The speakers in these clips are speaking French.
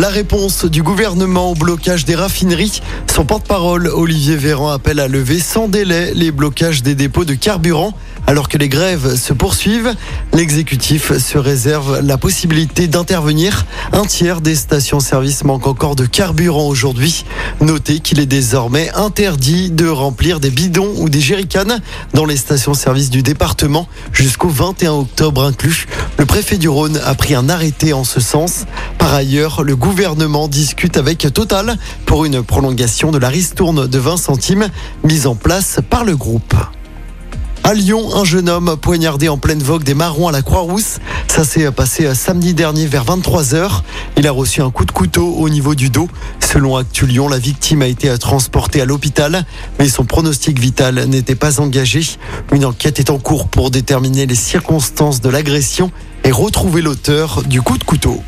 La réponse du gouvernement au blocage des raffineries. Son porte-parole, Olivier Véran, appelle à lever sans délai les blocages des dépôts de carburant. Alors que les grèves se poursuivent, l'exécutif se réserve la possibilité d'intervenir. Un tiers des stations-service manquent encore de carburant aujourd'hui. Notez qu'il est désormais interdit de remplir des bidons ou des jerrycans dans les stations-service du département jusqu'au 21 octobre inclus. Le préfet du Rhône a pris un arrêté en ce sens. Par ailleurs, le gouvernement discute avec Total pour une prolongation de la ristourne de 20 centimes mise en place par le groupe. À Lyon, un jeune homme poignardé en pleine vogue des marrons à la Croix-Rousse. Ça s'est passé samedi dernier vers 23h. Il a reçu un coup de couteau au niveau du dos. Selon Actu Lyon, la victime a été transportée à l'hôpital, mais son pronostic vital n'était pas engagé. Une enquête est en cours pour déterminer les circonstances de l'agression et retrouver l'auteur du coup de couteau.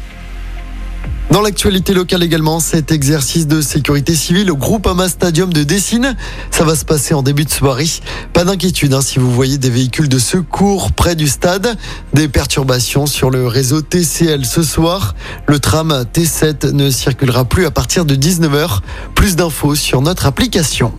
Dans l'actualité locale également, cet exercice de sécurité civile au Groupama Stadium de Dessine, ça va se passer en début de soirée. Pas d'inquiétude hein, si vous voyez des véhicules de secours près du stade. Des perturbations sur le réseau TCL ce soir. Le tram T7 ne circulera plus à partir de 19h. Plus d'infos sur notre application.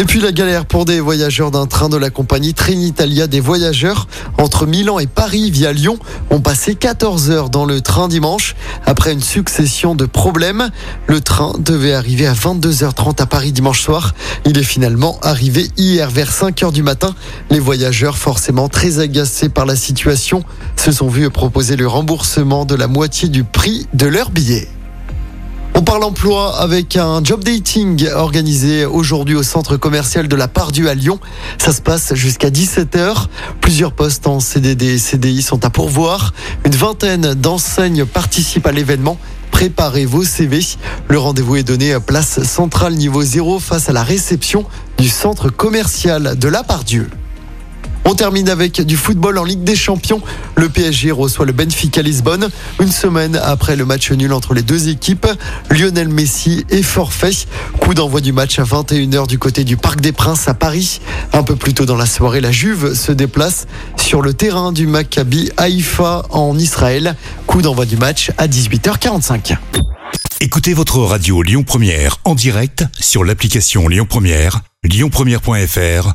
Et puis la galère pour des voyageurs d'un train de la compagnie Trenitalia des voyageurs entre Milan et Paris via Lyon ont passé 14 heures dans le train dimanche après une succession de problèmes. Le train devait arriver à 22h30 à Paris dimanche soir. Il est finalement arrivé hier vers 5 heures du matin. Les voyageurs, forcément très agacés par la situation, se sont vus proposer le remboursement de la moitié du prix de leur billet. Parle emploi avec un job dating organisé aujourd'hui au centre commercial de la Pardieu à Lyon. Ça se passe jusqu'à 17h. Plusieurs postes en CDD et CDI sont à pourvoir. Une vingtaine d'enseignes participent à l'événement. Préparez vos CV. Le rendez-vous est donné à place centrale niveau 0 face à la réception du centre commercial de la Pardieu. On termine avec du football en Ligue des Champions. Le PSG reçoit le Benfica Lisbonne une semaine après le match nul entre les deux équipes. Lionel Messi est forfait. Coup d'envoi du match à 21h du côté du Parc des Princes à Paris. Un peu plus tôt dans la soirée, la Juve se déplace sur le terrain du Maccabi Haïfa en Israël. Coup d'envoi du match à 18h45. Écoutez votre radio Lyon Première en direct sur l'application Lyon Première, lyonpremière.fr